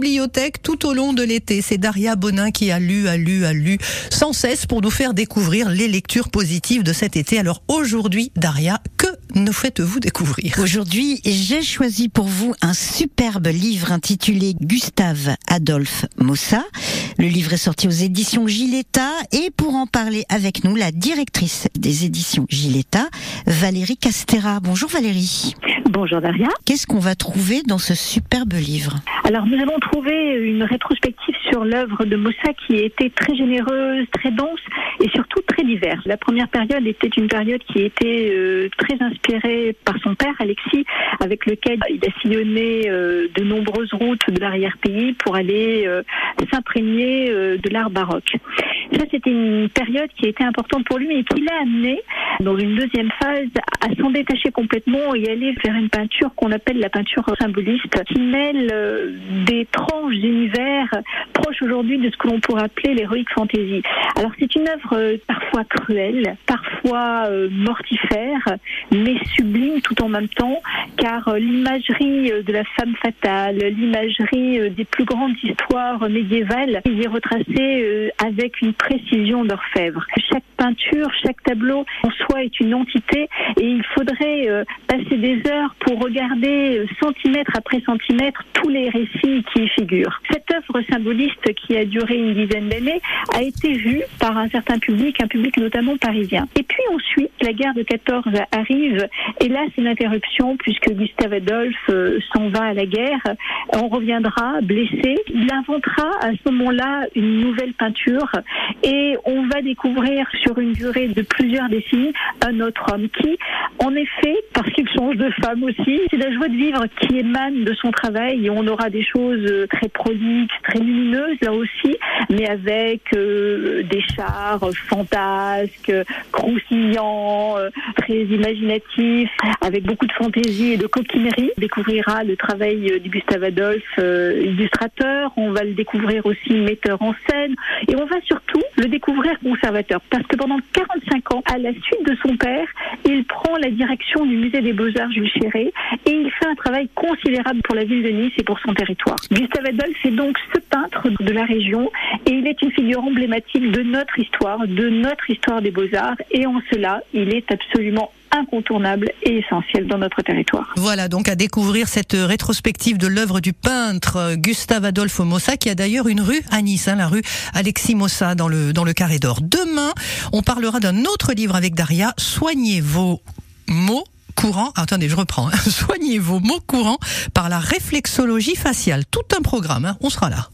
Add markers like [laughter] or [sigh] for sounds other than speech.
bibliothèque tout au long de l'été. C'est Daria Bonin qui a lu, a lu, a lu sans cesse pour nous faire découvrir les lectures positives de cet été. Alors aujourd'hui, Daria, que nous faites-vous découvrir? Aujourd'hui, j'ai choisi pour vous un superbe livre intitulé Gustave Adolphe Mossa. Le livre est sorti aux éditions Giletta et pour en parler avec nous, la directrice des éditions Giletta, Valérie Castera. Bonjour Valérie. Bonjour Daria. Qu'est-ce qu'on va trouver dans ce superbe livre Alors nous allons trouver une rétrospective sur l'œuvre de Mossa qui était très généreuse, très dense et surtout très diverse. La première période était une période qui était euh, très inspirée par son père Alexis, avec lequel il a sillonné euh, de nombreuses routes de l'arrière-pays pour aller euh, s'imprégner de l'art baroque. Ça, c'était une période qui a été importante pour lui et qui l'a amené dans une deuxième phase à s'en détacher complètement et aller vers une peinture qu'on appelle la peinture symboliste, qui mêle euh, des tranches d'univers proches aujourd'hui de ce que l'on pourrait appeler l'héroïque fantasy. Alors c'est une œuvre euh, parfois cruelle, parfois euh, mortifère, mais sublime tout en même temps, car l'imagerie de la femme fatale, l'imagerie des plus grandes histoires médiévales, il est retracée avec une précision d'orfèvre. Chaque peinture, chaque tableau en soi est une entité et il faudrait euh, passer des heures pour regarder euh, centimètre après centimètre tous les récits qui y figurent. Cette œuvre symboliste qui a duré une dizaine d'années a été vue par un certain public, un public notamment parisien. Et puis ensuite, la guerre de 14 arrive et là c'est l'interruption puisque Gustave Adolphe euh, s'en va à la guerre. On reviendra blessé. Il inventera à ce moment-là une nouvelle peinture et on va découvrir sur une durée de plusieurs décennies un autre homme qui, en effet, parce qu'il change de femme aussi, c'est la joie de vivre qui émane de son travail. Et on aura des choses très prolixes, très lumineuses là aussi, mais avec euh, des chars fantasques, croustillants, euh, très imaginatifs, avec beaucoup de fantaisie et de coquinerie. On découvrira le travail du Gustave Adolphe, euh, illustrateur, on va le découvrir aussi metteur en scène. Et on va surtout le découvrir conservateur. Parce que pendant 45 ans, à la suite de son père, il prend la direction du musée des Beaux-Arts Jules Chéret et il fait un travail considérable pour la ville de Nice et pour son territoire. Gustave Adolphe est donc ce peintre de la région et il est une figure emblématique de notre histoire, de notre histoire des Beaux-Arts et en cela, il est absolument incontournable et essentiel dans notre territoire. Voilà donc à découvrir cette rétrospective de l'œuvre du peintre Gustave Adolphe Mossa qui a d'ailleurs une rue à Nice, hein, la rue Alexis Mossa dans le dans Carré d'Or. Demain, on parlera d'un autre livre avec Daria, Soignez vos mots courants. attendez, je reprends. Hein. [laughs] Soignez vos mots courants par la réflexologie faciale. Tout un programme. Hein. On sera là.